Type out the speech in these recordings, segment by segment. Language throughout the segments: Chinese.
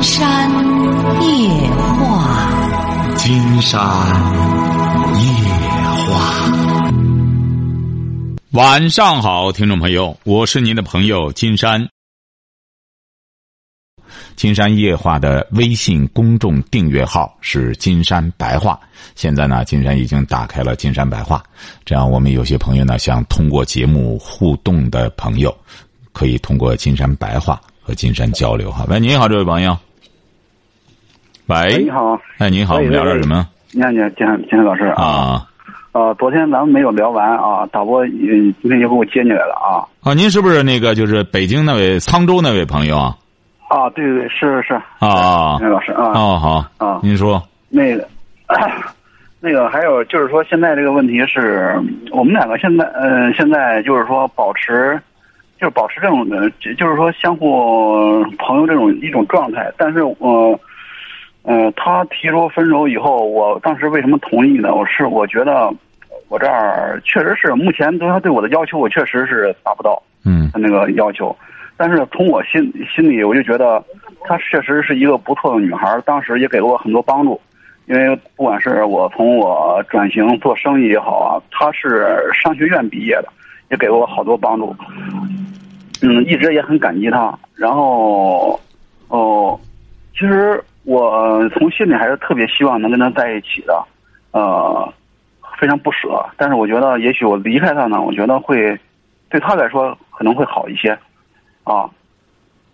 金山夜话，金山夜话。晚上好，听众朋友，我是您的朋友金山。金山夜话的微信公众订阅号是金山白话。现在呢，金山已经打开了金山白话，这样我们有些朋友呢，想通过节目互动的朋友，可以通过金山白话和金山交流哈。喂，您好，这位朋友。喂，你好，哎，你好，我们聊点什么？你好，你好，金山金山老师啊。呃，昨天咱们没有聊完啊，导播今天又给我接进来了啊。啊，您是不是那个就是北京那位沧州那位朋友啊？啊，对对是是。啊，金老师啊。哦，好啊，您说。那个，那个还有就是说，现在这个问题是我们两个现在嗯，现在就是说保持，就是保持这种的，就是说相互朋友这种一种状态。但是呃，呃，他提出分手以后，我当时为什么同意呢？我是我觉得我这儿确实是目前对他对我的要求，我确实是达不到。嗯。他那个要求，但是从我心心里，我就觉得她确实是一个不错的女孩。当时也给了我很多帮助，因为不管是我从我转型做生意也好啊，她是商学院毕业的，也给了我好多帮助。嗯，一直也很感激她。然后，哦，其实。我从心里还是特别希望能跟他在一起的，呃，非常不舍。但是我觉得，也许我离开他呢，我觉得会对他来说可能会好一些，啊，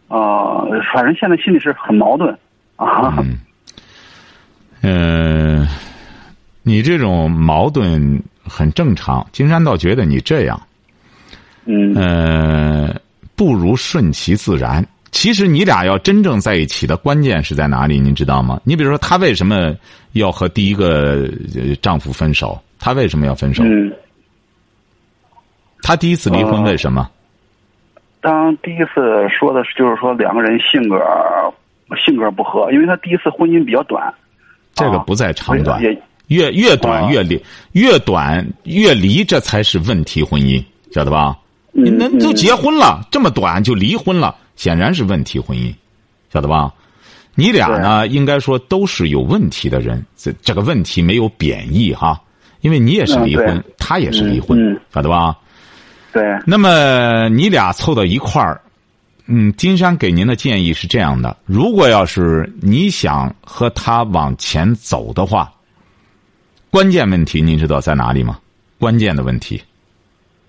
呃，反正现在心里是很矛盾啊。嗯，你这种矛盾很正常。金山倒觉得你这样，嗯，呃，不如顺其自然。其实你俩要真正在一起的关键是在哪里？您知道吗？你比如说，她为什么要和第一个丈夫分手？她为什么要分手？嗯。她第一次离婚为什么？当第一次说的是，就是说两个人性格性格不合，因为她第一次婚姻比较短。这个不在长短，也越越短越离，越短越离，这才是问题婚姻，晓得吧？你那都结婚了，这么短就离婚了。显然是问题婚姻，晓得吧？你俩呢，应该说都是有问题的人。这这个问题没有贬义哈，因为你也是离婚，他也是离婚，晓得吧？对。那么你俩凑到一块儿，嗯，金山给您的建议是这样的：如果要是你想和他往前走的话，关键问题您知道在哪里吗？关键的问题。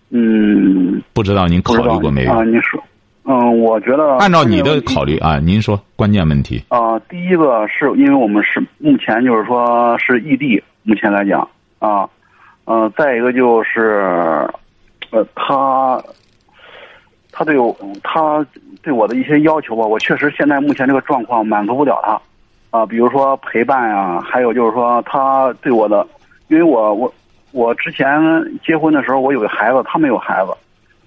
嗯。不知道您考虑过没有？啊，你说。嗯，我觉得按照你的考虑啊，您说关键问题啊，第一个是因为我们是目前就是说是异地，目前来讲啊，嗯，再一个就是，呃，他，他对我，他对我的一些要求吧，我确实现在目前这个状况满足不了他，啊，比如说陪伴呀，还有就是说他对我的，因为我我我之前结婚的时候我有个孩子，他没有孩子。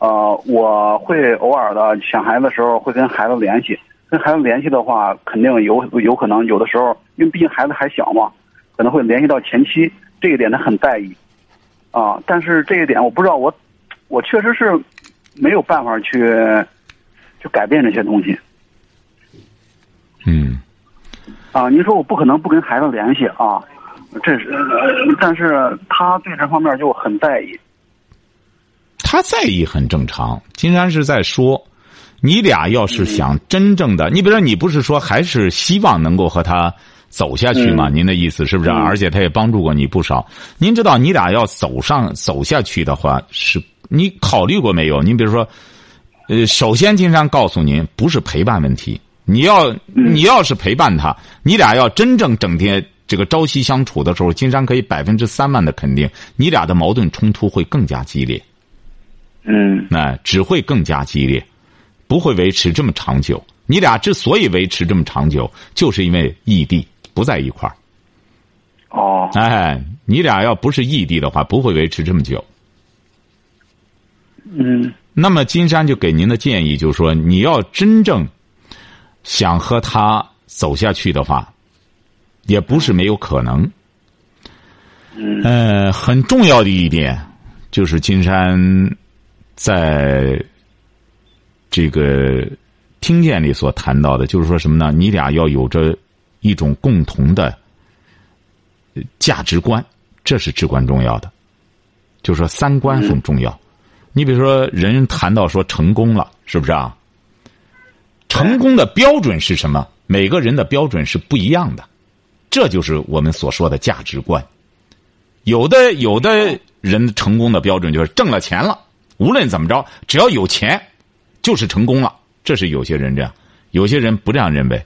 呃，我会偶尔的想孩子的时候会跟孩子联系，跟孩子联系的话，肯定有有可能有的时候，因为毕竟孩子还小嘛，可能会联系到前妻，这一点他很在意，啊，但是这一点我不知道，我我确实是没有办法去去改变这些东西。嗯。啊，您说我不可能不跟孩子联系啊，这是，但是他对这方面就很在意。他在意很正常。金山是在说，你俩要是想真正的，你比如说，你不是说还是希望能够和他走下去吗？您的意思是不是？而且他也帮助过你不少。您知道，你俩要走上走下去的话，是你考虑过没有？您比如说，呃，首先，金山告诉您，不是陪伴问题。你要你要是陪伴他，你俩要真正整天这个朝夕相处的时候，金山可以百分之三万的肯定，你俩的矛盾冲突会更加激烈。嗯，那只会更加激烈，不会维持这么长久。你俩之所以维持这么长久，就是因为异地不在一块儿。哦，哎，你俩要不是异地的话，不会维持这么久。嗯，那么金山就给您的建议就是说，你要真正想和他走下去的话，也不是没有可能。嗯，呃，很重要的一点就是金山。在这个听见里所谈到的，就是说什么呢？你俩要有着一种共同的价值观，这是至关重要的。就是说三观很重要。你比如说，人谈到说成功了，是不是啊？成功的标准是什么？每个人的标准是不一样的，这就是我们所说的价值观。有的有的人成功的标准就是挣了钱了，无论怎么着，只要有钱，就是成功了。这是有些人这样，有些人不这样认为，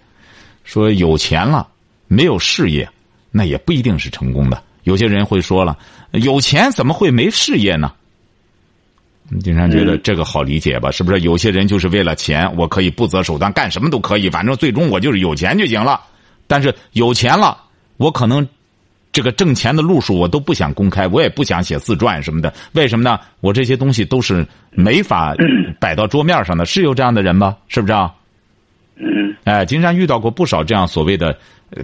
说有钱了没有事业，那也不一定是成功的。有些人会说了，有钱怎么会没事业呢？经常觉得这个好理解吧？是不是？有些人就是为了钱，我可以不择手段干什么都可以，反正最终我就是有钱就行了。但是有钱了，我可能这个挣钱的路数我都不想公开，我也不想写自传什么的。为什么呢？我这些东西都是没法摆到桌面上的。是有这样的人吗？是不是？啊？嗯。哎，金山遇到过不少这样所谓的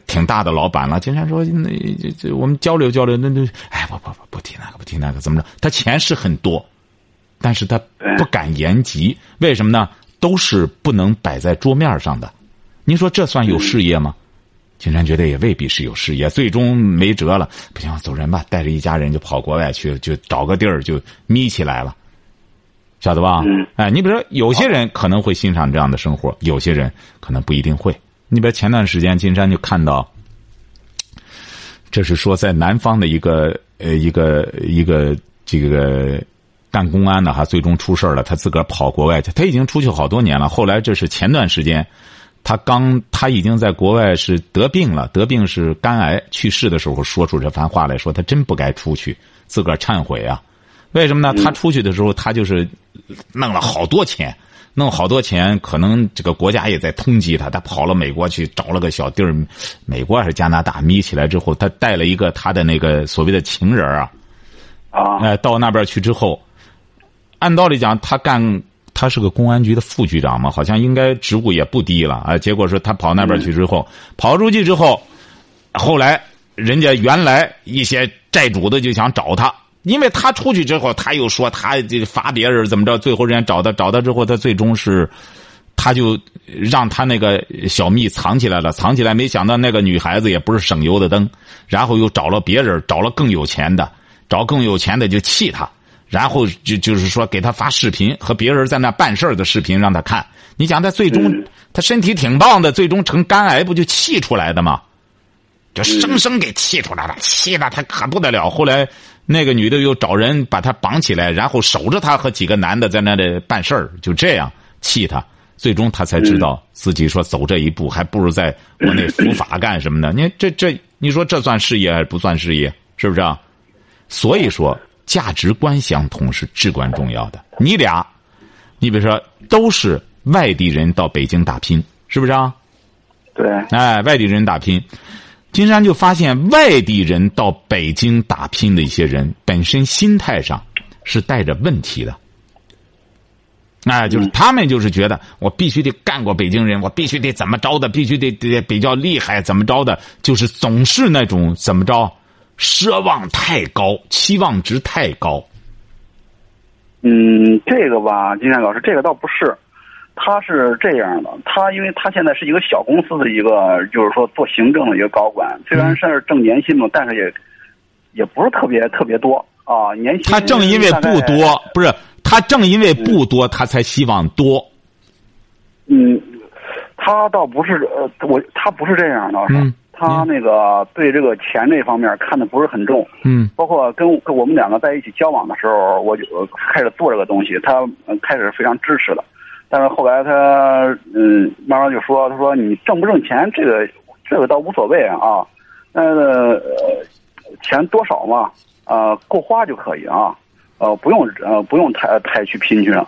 挺大的老板了。金山说：“那这这我们交流交流，那那哎不不不不提那个不提那个，怎么着？他钱是很多。”但是他不敢言及，为什么呢？都是不能摆在桌面上的。您说这算有事业吗？金山觉得也未必是有事业。最终没辙了，不行，走人吧，带着一家人就跑国外去，就找个地儿就眯起来了，晓得吧？嗯哎，你比如说，有些人可能会欣赏这样的生活，有些人可能不一定会。你比如前段时间，金山就看到，这是说在南方的一个呃一个一个这个。干公安的哈，最终出事了。他自个儿跑国外去，他已经出去好多年了。后来这是前段时间，他刚他已经在国外是得病了，得病是肝癌去世的时候说出这番话来说，他真不该出去，自个儿忏悔啊。为什么呢？他出去的时候，他就是弄了好多钱，弄好多钱，可能这个国家也在通缉他。他跑了美国去找了个小地儿，美国还是加拿大，眯起来之后，他带了一个他的那个所谓的情人啊，啊，哎，到那边去之后。按道理讲，他干他是个公安局的副局长嘛，好像应该职务也不低了啊。结果说他跑那边去之后，跑出去之后，后来人家原来一些债主的就想找他，因为他出去之后，他又说他这罚别人怎么着，最后人家找他，找他之后，他最终是他就让他那个小蜜藏起来了，藏起来，没想到那个女孩子也不是省油的灯，然后又找了别人，找了更有钱的，找更有钱的就气他。然后就就是说给他发视频和别人在那办事儿的视频让他看。你想他最终他身体挺棒的，最终成肝癌不就气出来的吗？就生生给气出来了，气的他可不得了。后来那个女的又找人把他绑起来，然后守着他和几个男的在那里办事儿，就这样气他。最终他才知道自己说走这一步还不如在国内伏法干什么呢？你这这你说这算事业还是不算事业？是不是啊？所以说。价值观相同是至关重要的。你俩，你比如说都是外地人到北京打拼，是不是啊？对。哎，外地人打拼，金山就发现外地人到北京打拼的一些人，本身心态上是带着问题的。哎，就是他们就是觉得我必须得干过北京人，我必须得怎么着的，必须得得比较厉害，怎么着的，就是总是那种怎么着。奢望太高，期望值太高。嗯，这个吧，金山老师，这个倒不是，他是这样的，他因为他现在是一个小公司的一个，就是说做行政的一个高管，虽然是挣年薪嘛，但是也也不是特别特别多啊，年薪。他正因为不多，不是他正因为不多，他才希望多。嗯，他倒不是，呃，我他不是这样的，嗯。他那个对这个钱这方面看的不是很重，嗯，包括跟跟我们两个在一起交往的时候，我就开始做这个东西，他开始非常支持了，但是后来他嗯慢慢就说，他说你挣不挣钱这个这个倒无所谓啊，呃钱多少嘛啊够花就可以啊，呃不用呃不用太太去拼去了。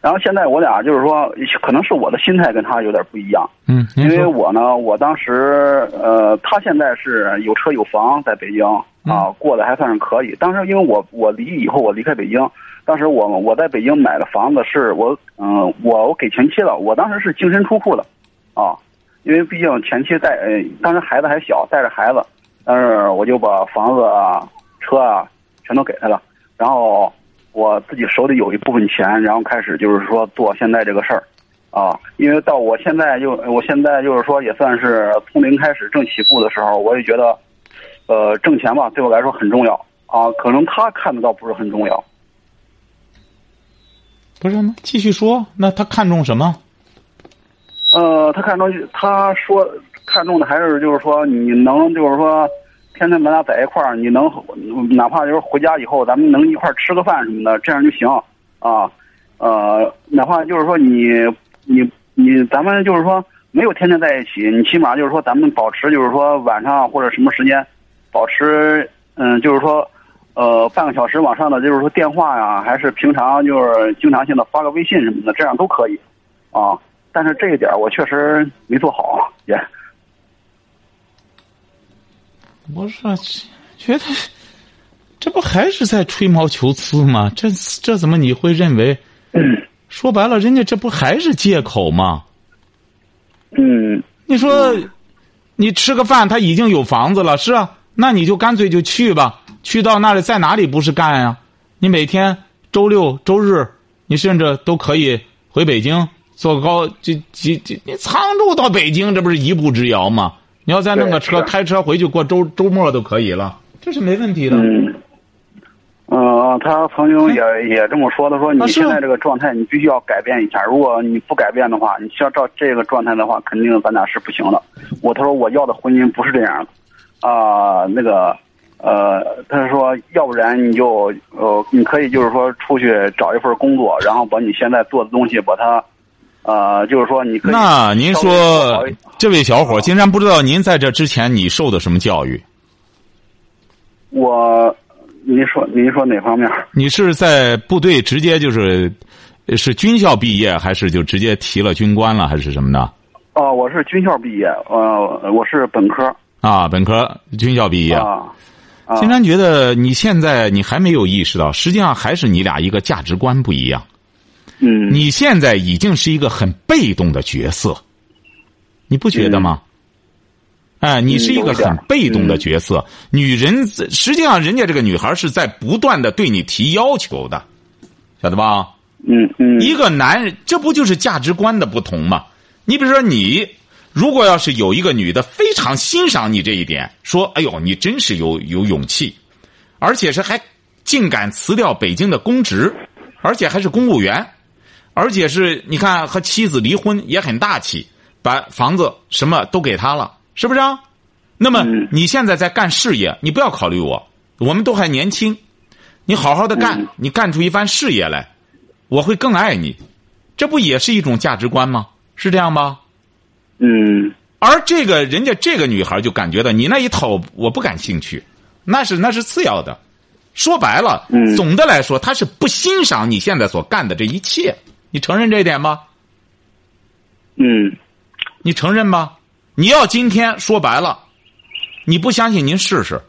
然后现在我俩就是说，可能是我的心态跟他有点不一样。嗯，因为我呢，我当时呃，他现在是有车有房，在北京啊，过得还算是可以。当时因为我我离以后我离开北京，当时我我在北京买的房子是我嗯我我给前妻了，我当时是净身出户的，啊，因为毕竟前妻带呃当时孩子还小，带着孩子，但是我就把房子啊车啊全都给他了，然后。我自己手里有一部分钱，然后开始就是说做现在这个事儿，啊，因为到我现在就我现在就是说也算是从零开始正起步的时候，我也觉得，呃，挣钱吧对我来说很重要啊。可能他看得到不是很重要。不是吗？继续说，那他看中什么？呃，他看重他说看中的还是就是说你能就是说天天咱俩在一块儿，你能哪怕就是回家以后咱们能一块儿吃个饭什么的，这样就行啊。呃，哪怕就是说你你你咱们就是说没有天天在一起，你起码就是说咱们保持就是说晚上或者什么时间保持嗯就是说呃半个小时往上的就是说电话呀，还是平常就是经常性的发个微信什么的，这样都可以啊。但是这一点我确实没做好，也。我说，觉得这不还是在吹毛求疵吗？这这怎么你会认为？说白了，人家这不还是借口吗？嗯。你说，你吃个饭，他已经有房子了，是啊，那你就干脆就去吧，去到那里，在哪里不是干呀？你每天周六周日，你甚至都可以回北京坐高，这这这，你沧州到北京，这不是一步之遥吗？你要再弄个车，开车回去过周周末都可以了，这是没问题的。嗯。嗯，他曾经也也这么说，他说你现在这个状态，你必须要改变一下。如果你不改变的话，你要照这个状态的话，肯定咱俩是不行的。我他说我要的婚姻不是这样的，啊，那个，呃，他说要不然你就呃，你可以就是说出去找一份工作，然后把你现在做的东西把它，呃，就是说你可以。那您说，这位小伙，竟然不知道您在这之前你受的什么教育？我。您说，您说哪方面？你是在部队直接就是，是军校毕业，还是就直接提了军官了，还是什么的？哦，我是军校毕业，呃，我是本科。啊，本科军校毕业。啊。金山觉得你现在你还没有意识到，实际上还是你俩一个价值观不一样。嗯。你现在已经是一个很被动的角色，你不觉得吗？哎，你是一个很被动的角色。女人实际上，人家这个女孩是在不断的对你提要求的，晓得吧？嗯嗯。一个男人，这不就是价值观的不同吗？你比如说，你如果要是有一个女的非常欣赏你这一点，说：“哎呦，你真是有有勇气，而且是还竟敢辞掉北京的公职，而且还是公务员，而且是你看和妻子离婚也很大气，把房子什么都给他了。”是不是啊？那么你现在在干事业，你不要考虑我，我们都还年轻，你好好的干，你干出一番事业来，我会更爱你，这不也是一种价值观吗？是这样吧？嗯。而这个人家这个女孩就感觉到你那一套我不感兴趣，那是那是次要的。说白了，总的来说，她是不欣赏你现在所干的这一切，你承认这一点吗？嗯。你承认吗？你要今天说白了，你不相信您试试，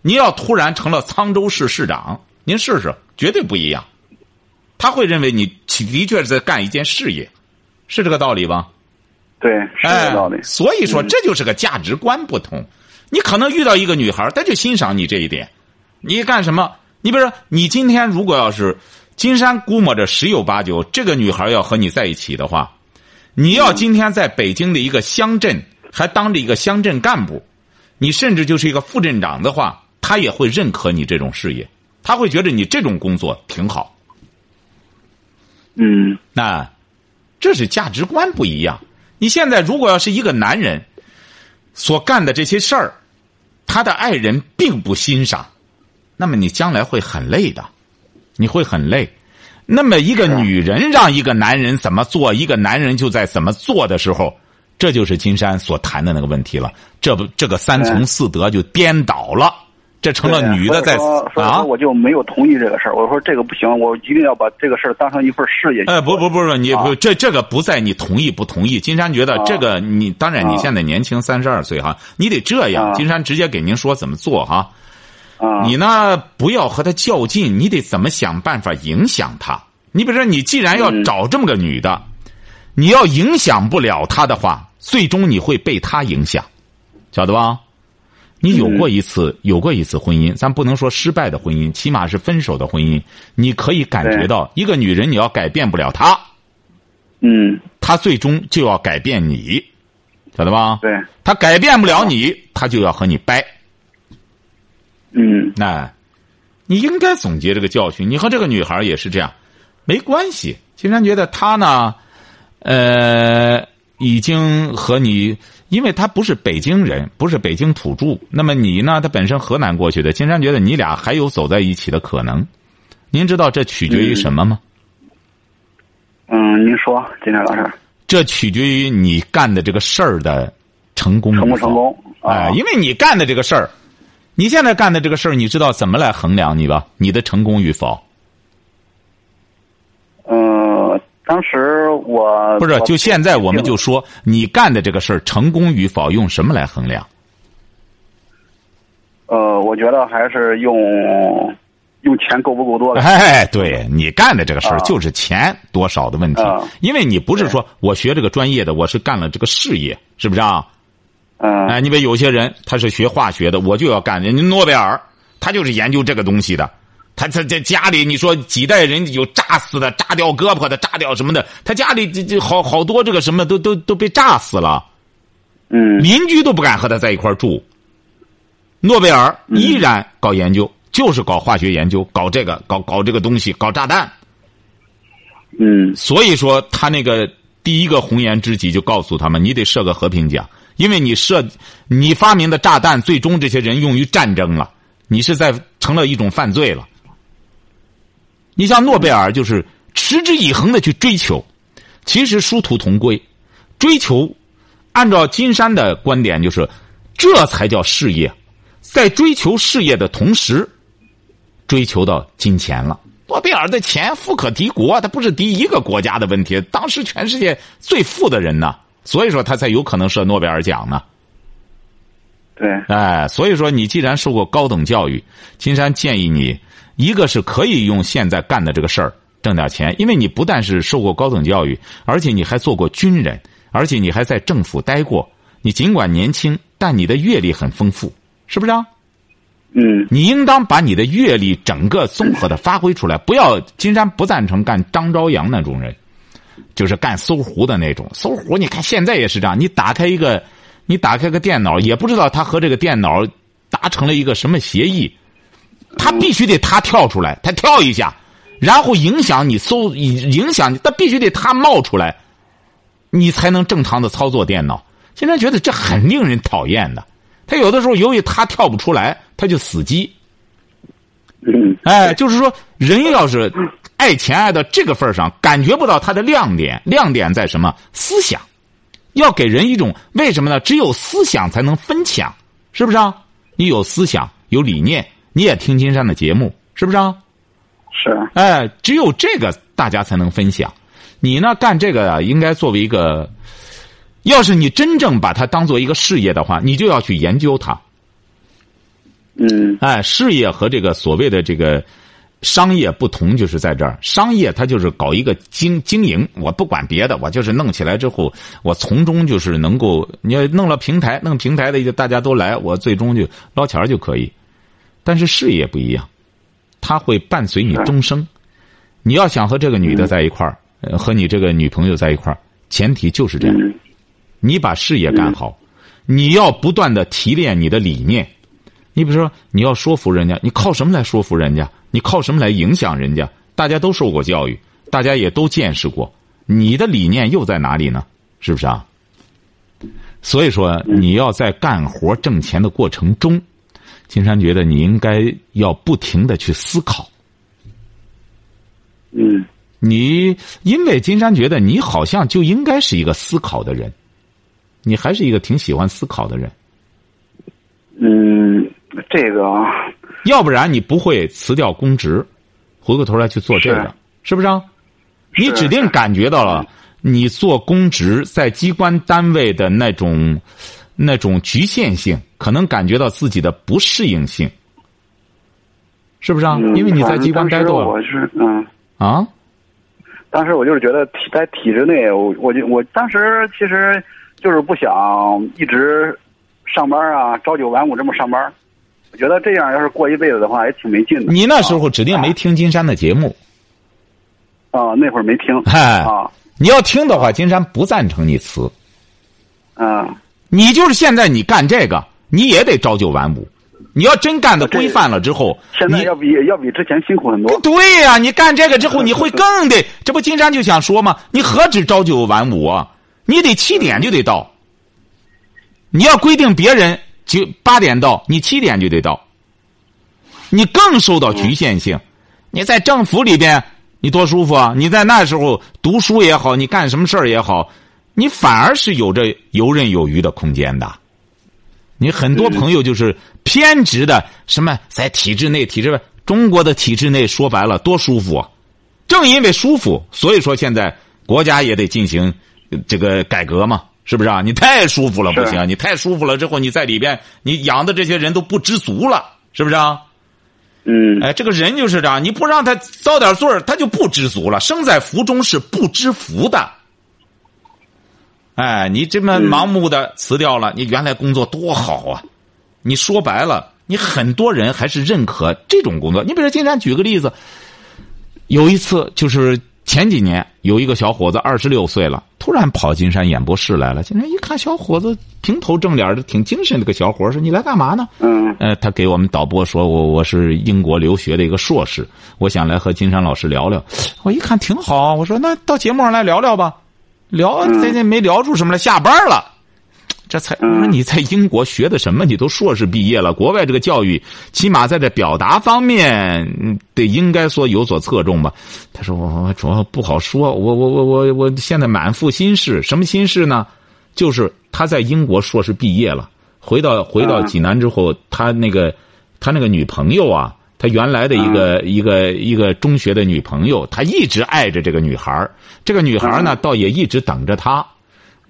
你要突然成了沧州市市长，您试试，绝对不一样。他会认为你的确是在干一件事业，是这个道理吧？对，是这个道理。所以说，这就是个价值观不同。你可能遇到一个女孩，她就欣赏你这一点。你干什么？你比如说，你今天如果要是金山估摸着十有八九，这个女孩要和你在一起的话，你要今天在北京的一个乡镇。还当着一个乡镇干部，你甚至就是一个副镇长的话，他也会认可你这种事业，他会觉得你这种工作挺好。嗯，那这是价值观不一样。你现在如果要是一个男人所干的这些事儿，他的爱人并不欣赏，那么你将来会很累的，你会很累。那么一个女人让一个男人怎么做，一个男人就在怎么做的时候。这就是金山所谈的那个问题了，这不，这个三从四德就颠倒了，这成了女的在啊，我就没有同意这个事儿。我说这个不行，我一定要把这个事儿当成一份事业。哎，不不不不你不这这个不在你同意不同意。金山觉得这个你当然你现在年轻三十二岁哈，你得这样。金山直接给您说怎么做哈，你呢不要和他较劲，你得怎么想办法影响他。你比如说，你既然要找这么个女的，你要影响不了她的话。最终你会被她影响，晓得吧？你有过一次，有过一次婚姻，咱不能说失败的婚姻，起码是分手的婚姻。你可以感觉到，一个女人你要改变不了她，嗯，她最终就要改变你，晓得吧？对，她改变不了你，她就要和你掰。嗯那，你应该总结这个教训。你和这个女孩也是这样，没关系。金山觉得她呢，呃，已经和你，因为他不是北京人，不是北京土著。那么你呢，他本身河南过去的。金山觉得你俩还有走在一起的可能。您知道这取决于什么吗？嗯，您说，金山老师，这取决于你干的这个事儿的成功成不成功？哎，啊，因为你干的这个事儿，你现在干的这个事儿，你知道怎么来衡量你吧？你的成功与否？嗯，当时我不是，就现在我们就说你干的这个事儿成功与否，用什么来衡量？呃，我觉得还是用用钱够不够多来。哎，对你干的这个事儿啊就是钱多少的问题啊，因为你不是说我学这个专业的，我是干了这个事业，是不是啊？嗯哎，你比如有些人他是学化学的，我就要干人家诺贝尔，他就是研究这个东西的。他他在家里，你说几代人有炸死的、炸掉胳膊的、炸掉什么的，他家里这这好好多这个什么都都都被炸死了，嗯邻居都不敢和他在一块住。诺贝尔依然搞研究，就是搞化学研究，搞这个搞搞这个东西，搞炸弹。嗯所以说，他那个第一个红颜知己就告诉他们，你得设个和平奖，因为你设你发明的炸弹，最终这些人用于战争了，你是在成了一种犯罪了。你像诺贝尔，就是持之以恒的去追求，其实殊途同归，追求，按照金山的观点，就是这才叫事业，在追求事业的同时，追求到金钱了。诺贝尔的钱富可敌国，他不是敌一个国家的问题，当时全世界最富的人呢，所以说他才有可能设诺贝尔奖呢。对，哎，所以说你既然受过高等教育，金山建议你，一个是可以用现在干的这个事儿挣点钱，因为你不但是受过高等教育，而且你还做过军人，而且你还在政府待过。你尽管年轻，但你的阅历很丰富，是不是啊？嗯你应当把你的阅历整个综合的发挥出来，不要金山不赞成干张朝阳那种人，就是干搜狐的那种。搜狐，你看现在也是这样，你打开一个，你打开个电脑，也不知道他和这个电脑达成了一个什么协议，他必须得他跳出来，他跳一下，然后影响你搜，影响你，他必须得他冒出来，你才能正常的操作电脑。现在觉得这很令人讨厌的。他有的时候由于他跳不出来，他就死机。嗯哎，就是说，人要是爱钱爱到这个份儿上，感觉不到他的亮点，亮点在什么？思想，要给人一种为什么呢？只有思想才能分享，是不是啊？你有思想，有理念，你也听金山的节目，是不是啊？是哎，只有这个大家才能分享。你呢，干这个啊，应该作为一个，要是你真正把它当做一个事业的话，你就要去研究它。嗯哎，事业和这个所谓的这个商业不同，就是在这儿。商业它就是搞一个经经营，我不管别的，我就是弄起来之后，我从中就是能够，你要弄了平台，弄平台的就大家都来，我最终就捞钱就可以。但是事业不一样，它会伴随你终生。你要想和这个女的在一块儿，和你这个女朋友在一块儿，前提就是这样。你把事业干好，你要不断的提炼你的理念。你比如说，你要说服人家，你靠什么来说服人家？你靠什么来影响人家？大家都受过教育，大家也都见识过，你的理念又在哪里呢？是不是啊？所以说，你要在干活挣钱的过程中，金山觉得你应该要不停的去思考。嗯你因为金山觉得你好像就应该是一个思考的人，你还是一个挺喜欢思考的人，嗯，这个要不然你不会辞掉公职，回过头来去做这个，是不是啊？你指定感觉到了，你做公职在机关单位的那种那种局限性，可能感觉到自己的不适应性，是不是啊？嗯因为你在机关待多了我是嗯。啊。当时我就是觉得体在体制内，我我就我当时其实就是不想一直上班啊，朝九晚五这么上班。我觉得这样要是过一辈子的话，也挺没劲的。你那时候指定没听金山的节目，啊，那会儿没听嗨啊，你要听的话，金山不赞成你辞。嗯，你就是现在你干这个，你也得朝九晚五。你要真干的规范了之后，现在要比要比之前辛苦很多。对呀、你干这个之后，你会更得，这不金山就想说吗？你何止朝九晚五啊？你得七点就得到。你要规定别人九八点到，你七点就得到。你更受到局限性。你在政府里边，你多舒服啊！你在那时候读书也好，你干什么事儿也好，你反而是有着游刃有余的空间的。你很多朋友就是偏执的，什么在体制内、体制外，中国的体制内说白了多舒服啊！正因为舒服，所以说现在国家也得进行这个改革嘛，是不是啊？你太舒服了不行，你太舒服了之后，你在里边你养的这些人都不知足了，是不是啊？嗯，哎，这个人就是这样，你不让他遭点罪儿，他就不知足了。生在福中是不知福的。哎，你这么盲目的辞掉了，你原来工作多好啊！你说白了，你很多人还是认可这种工作。你比如今天举个例子，有一次就是前几年有一个小伙子二十六岁了，突然跑金山演播室来了。金山一看，小伙子平头正脸的，挺精神的个小伙儿说：“你来干嘛呢？”嗯呃，他给我们导播说，我我是英国留学的一个硕士，我想来和金山老师聊聊。我一看挺好啊，我说那到节目上来聊聊吧，聊这这没聊出什么来，下班了。这才我说你在英国学的什么？你都硕士毕业了，国外这个教育起码在这表达方面嗯得应该说有所侧重吧。他说我我主要不好说，我我我我我现在满腹心事，什么心事呢？就是他在英国硕士毕业了，回到回到济南之后，他那个他那个女朋友啊，他原来的一个、一个一个中学的女朋友，他一直爱着这个女孩儿这个女孩儿呢，倒也一直等着他。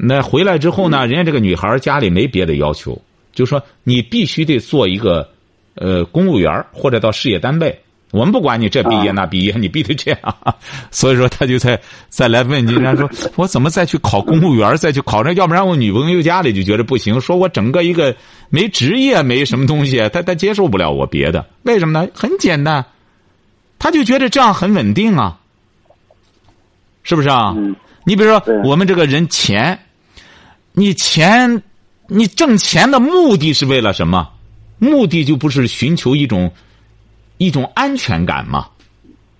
那回来之后呢，人家这个女孩家里没别的要求，就说你必须得做一个呃公务员或者到事业单位。我们不管你这毕业啊那毕业，你必须这样。所以说，他就再再来问金山说：“我怎么再去考公务员，再去考这？要不然我女朋友家里就觉得不行，说我整个一个没职业，没什么东西，他他接受不了我别的。为什么呢？很简单，他就觉得这样很稳定啊，是不是啊？嗯你比如说，我们这个人钱，你钱，你挣钱的目的是为了什么？目的就不是寻求一种一种安全感吗，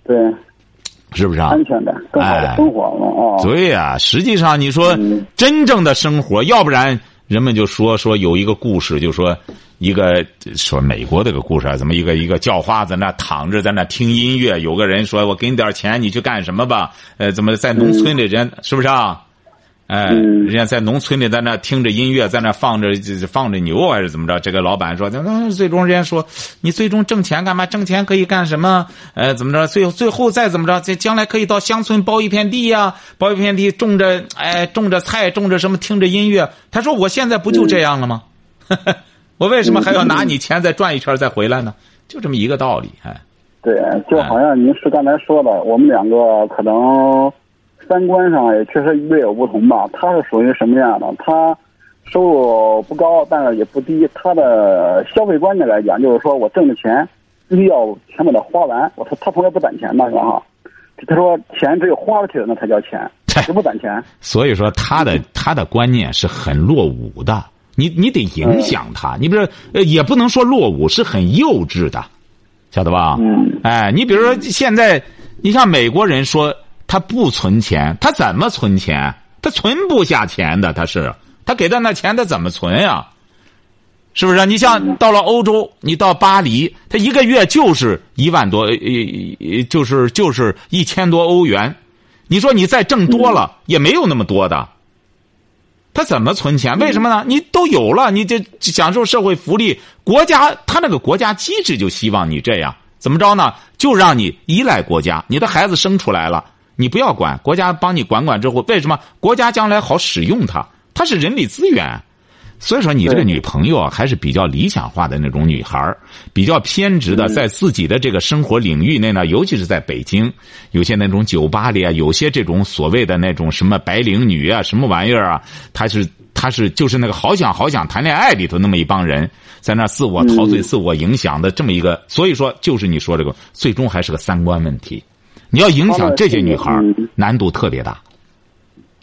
对，是不是啊？安全感，更好的生活了哦。对呀、实际上你说嗯真正的生活，要不然人们就说说有一个故事，就说一个说美国这个故事啊，怎么一个一个叫花在那躺着，在那听音乐，有个人说我给你点钱，你去干什么吧？呃，怎么在农村里人、是不是啊？哎，嗯人家在农村里在那听着音乐，在那放着放着牛还是怎么着？这个老板说，那最终人家说，你最终挣钱干嘛？挣钱可以干什么？呃，怎么着？最后最后再怎么着？这将来可以到乡村包一片地呀、包一片地种着，哎，种着菜，种着什么，听着音乐。他说，我现在不就这样了吗？我为什么还要拿你钱再转一圈再回来呢？就这么一个道理，哎，对，就好像您是刚才说的，我们两个可能三观上也确实略有不同吧。他是属于什么样的？他收入不高，但是也不低。他的消费观念来讲，就是说我挣的钱必须要全把它花完。我他他从来不攒钱的，是吧？哈，他说钱只有花出去了那才叫钱，就不攒钱。所以说他的他的观念是很落伍的，你你得影响他，你比如说呃也不能说落伍，是很幼稚的，晓得吧？嗯哎，你比如说现在，你像美国人说他不存钱，他怎么存钱？他存不下钱的，他是他给他那钱，他怎么存呀？是不是？你像到了欧洲，你到巴黎，他一个月就是一万多，呃呃，就是就是一千多欧元。你说你再挣多了，也没有那么多的。他怎么存钱？为什么呢？你都有了，你这享受社会福利，国家他那个国家机制就希望你这样，怎么着呢？就让你依赖国家。你的孩子生出来了，你不要管，国家帮你管管之后，为什么国家将来好使用它？它是人力资源。所以说，你这个女朋友啊，还是比较理想化的那种女孩儿比较偏执的，在自己的这个生活领域内呢，尤其是在北京，有些那种酒吧里啊，有些这种所谓的那种什么白领女啊，什么玩意儿啊，她是她是就是那个好想好想谈恋爱里头那么一帮人，在那自我陶醉、自我影响的这么一个，所以说就是你说这个，最终还是个三观问题。你要影响这些女孩难度特别大。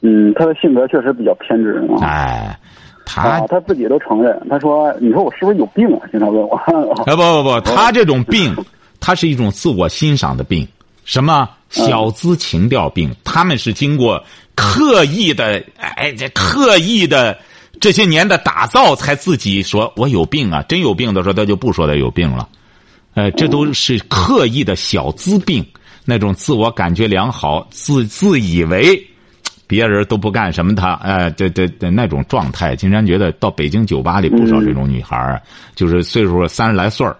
嗯，她的性格确实比较偏执啊。哎，他啊，他自己都承认，她说：“你说我是不是有病啊？”经常问我。哎不不不，她这种病，她是一种自我欣赏的病，什么小资情调病，他们是经过刻意的，哎，这刻意的这些年的打造，才自己说我有病啊，真有病的时候他就不说他有病了，呃，这都是刻意的小资病，那种自我感觉良好，自自以为。别人都不干什么，他哎，这这这那种状态，金山觉得到北京酒吧里不少这种女孩儿，就是岁数三十来岁儿，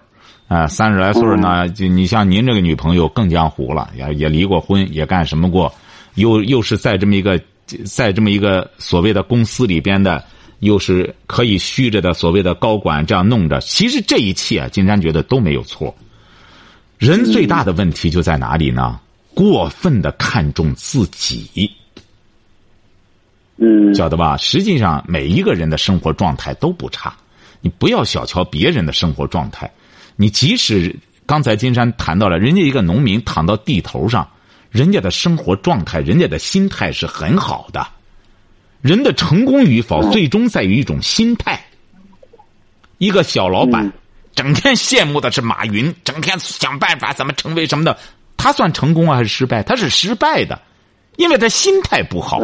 啊，三十来岁儿呢，就你像您这个女朋友更江湖了，也也离过婚，也干什么过，又又是在这么一个在这么一个所谓的公司里边的，又是可以虚着的所谓的高管这样弄着，其实这一切啊，金山觉得都没有错。人最大的问题就在哪里呢？过分的看重自己。嗯，晓得吧？实际上，每一个人的生活状态都不差，你不要小瞧别人的生活状态。你即使刚才金山谈到了，人家一个农民躺到地头上，人家的生活状态，人家的心态是很好的。人的成功与否，最终在于一种心态。一个小老板，整天羡慕的是马云，整天想办法怎么成为什么的，他算成功啊还是失败？他是失败的，因为他心态不好。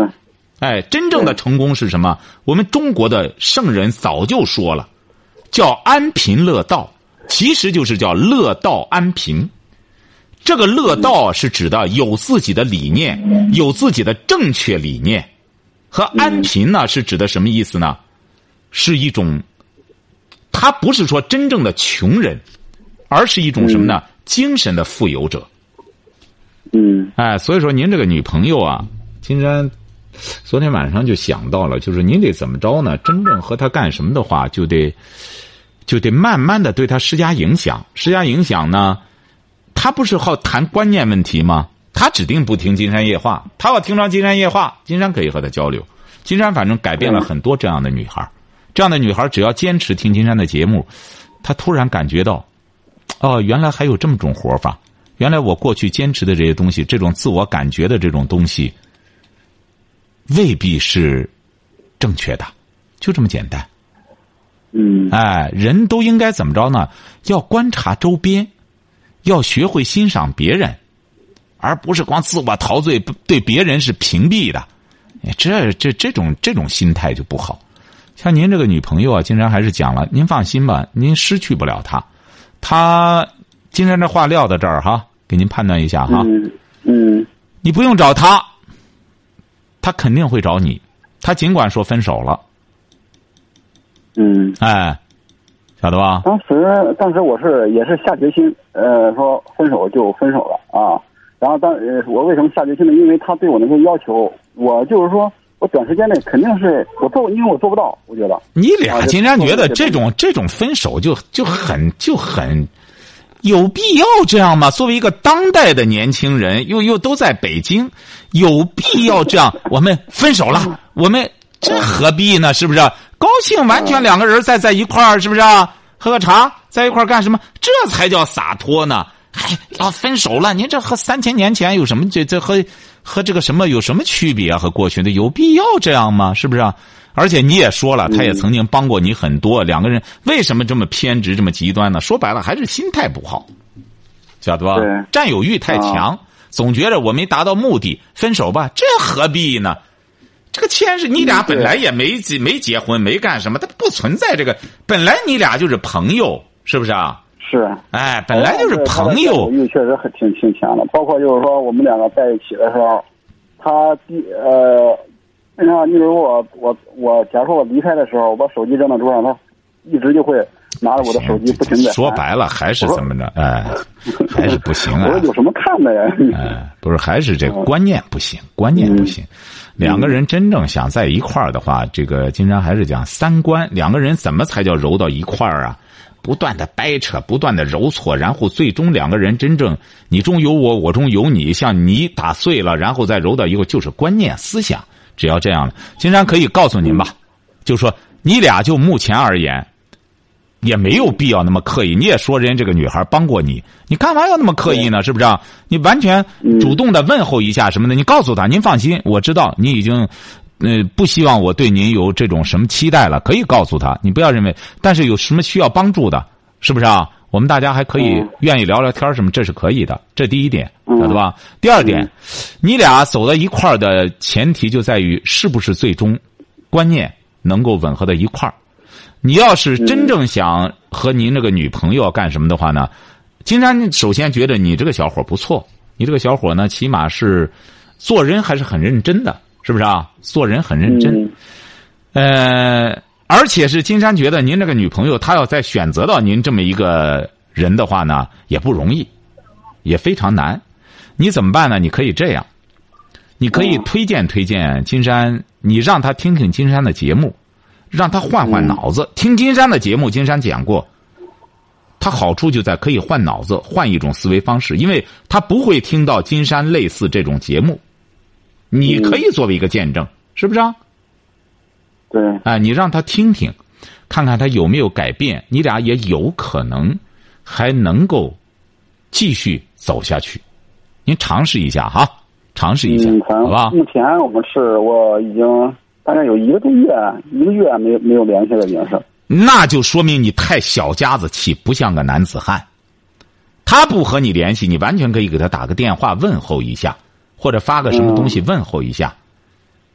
哎，真正的成功是什么？我们中国的圣人早就说了，叫安贫乐道，其实就是叫乐道安贫。这个乐道是指的有自己的理念，有自己的正确理念，和安贫呢是指的什么意思呢？是一种，他不是说真正的穷人，而是一种什么呢？精神的富有者。嗯，哎，所以说您这个女朋友啊，金山。昨天晚上就想到了，就是您得怎么着呢？真正和他干什么的话，就得就得慢慢的对他施加影响。施加影响呢，他不是好谈观念问题吗？他指定不听金山夜话，他要听上金山夜话，金山可以和他交流。金山反正改变了很多这样的女孩，这样的女孩只要坚持听金山的节目，她突然感觉到，哦，原来还有这么种活法，原来我过去坚持的这些东西，这种自我感觉的这种东西。未必是正确的，就这么简单。嗯，哎，人都应该怎么着呢？要观察周边，要学会欣赏别人，而不是光自我陶醉，对别人是屏蔽的。这这这种这种心态就不好。像您这个女朋友啊，经常还是讲了，您放心吧，您失去不了她。她今天这话撂到这儿哈，给您判断一下哈。嗯嗯，你不用找她。他肯定会找你，他尽管说分手了，嗯，哎，晓得吧？当时当时我是也是下决心，呃，说分手就分手了啊。然后当呃，我为什么下决心呢？因为他对我那些要求，我就是说我短时间内肯定是我做，因为我做不到，我觉得。你俩竟然觉得这种这种分手就就很就很。有必要这样吗？作为一个当代的年轻人，又又都在北京，有必要这样？我们分手了，我们这何必呢？是不是？高兴，完全两个人在在一块儿，是不是？喝个茶，在一块儿干什么？这才叫洒脱呢！还要分手了？您这和三千年前有什么？这这和和这个什么有什么区别啊？和过去的有必要这样吗？是不是啊？而且你也说了，他也曾经帮过你很多。两个人为什么这么偏执、这么极端呢？说白了，还是心态不好，晓得吧？占有欲太强，总觉得我没达到目的，分手吧，这何必呢？这个牵是你俩本来也没结、没结婚、没干什么，他不存在这个。本来你俩就是朋友，是不是啊？是。哎，本来就是朋友。欲确实很挺挺强的，包括就是说我们两个在一起的时候，他第呃。你看，你比如我我我，假如说我离开的时候，我把手机扔到桌上，他一直就会拿着我的手机不停的。说白了还是怎么着？哎，还是不行啊！我有什么看的呀？哎，不是，还是这观念不行，观念不行。两个人真正想在一块儿的话，这个经常还是讲三观。两个人怎么才叫揉到一块儿啊？不断的掰扯，不断的揉搓，然后最终两个人真正你中有我，我中有你，像你打碎了，然后再揉到一个，就是观念思想。只要这样了，金山可以告诉您吧，就说你俩就目前而言，也没有必要那么刻意。你也说人家这个女孩帮过你，你干嘛要那么刻意呢？是不是？你完全主动的问候一下什么的，你告诉他，您放心，我知道你已经，呃，不希望我对您有这种什么期待了，可以告诉他，你不要认为，但是有什么需要帮助的，是不是啊？我们大家还可以愿意聊聊天什么，这是可以的，这第一点，晓得吧？第二点，你俩走到一块儿的前提就在于是不是最终观念能够吻合到一块儿。你要是真正想和您那个女朋友干什么的话呢？金山首先觉得你这个小伙不错，你这个小伙呢，起码是做人还是很认真的，是不是啊？做人很认真，呃。而且是金山觉得您这个女朋友，她要再选择到您这么一个人的话呢，也不容易，也非常难。你怎么办呢？你可以这样，你可以推荐推荐金山，你让他听听金山的节目，让他换换脑子。听金山的节目，金山讲过，他好处就在可以换脑子，换一种思维方式，因为他不会听到金山类似这种节目。你可以作为一个见证，是不是啊？对，哎，你让他听听，看看他有没有改变，你俩也有可能还能够继续走下去。您尝试一下哈，尝试一下，好吧？目前我们是我已经大概有一个多月，一个月没有没有联系了，已经是。那就说明你太小家子气，不像个男子汉。他不和你联系，你完全可以给他打个电话问候一下，或者发个什么东西问候一下。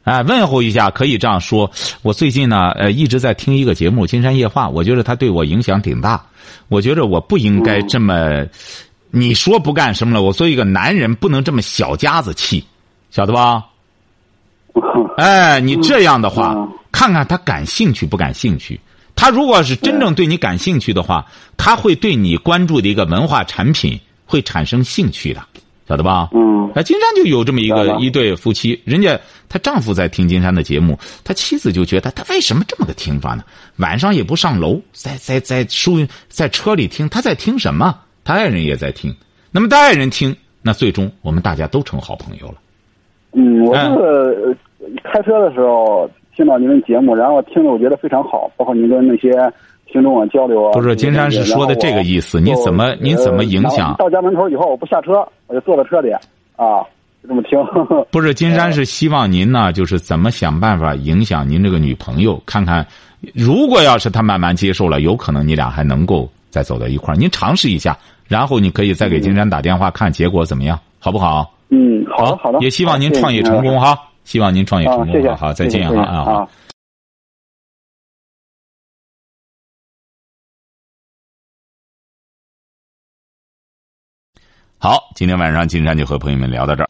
哎，问候一下，可以这样说。我最近呢，呃，一直在听一个节目《金山夜话》，我觉得他对我影响挺大。我觉得我不应该这么，你说不干什么了？我作为一个男人，不能这么小家子气，晓得吧？哎，你这样的话，看看他感兴趣不感兴趣？他如果是真正对你感兴趣的话，他会对你关注的一个文化产品会产生兴趣的。晓得吧？嗯，那，金山就有这么一个一对夫妻，人家她丈夫在听金山的节目，他妻子就觉得他为什么这么个听法呢？晚上也不上楼，在在在书在车里听，他在听什么？他爱人也在听，那么他爱人听，那最终我们大家都成好朋友了。嗯，我是开车的时候听到您的节目，然后听着我觉得非常好，包括您跟那些。听众啊，交流啊，不是金山是说的这个意思。您怎么您怎么影响？到家门口以后，我不下车，我就坐在车里啊，就这么听。不是金山是希望您呢，就是怎么想办法影响您这个女朋友，看看，如果要是她慢慢接受了，有可能你俩还能够再走到一块儿。您尝试一下，然后你可以再给金山打电话，看结果怎么样，好不好？嗯，好好的。也希望您创业成功哈，希望您创业成功。好，再见哈啊。好，今天晚上金山就和朋友们聊到这儿。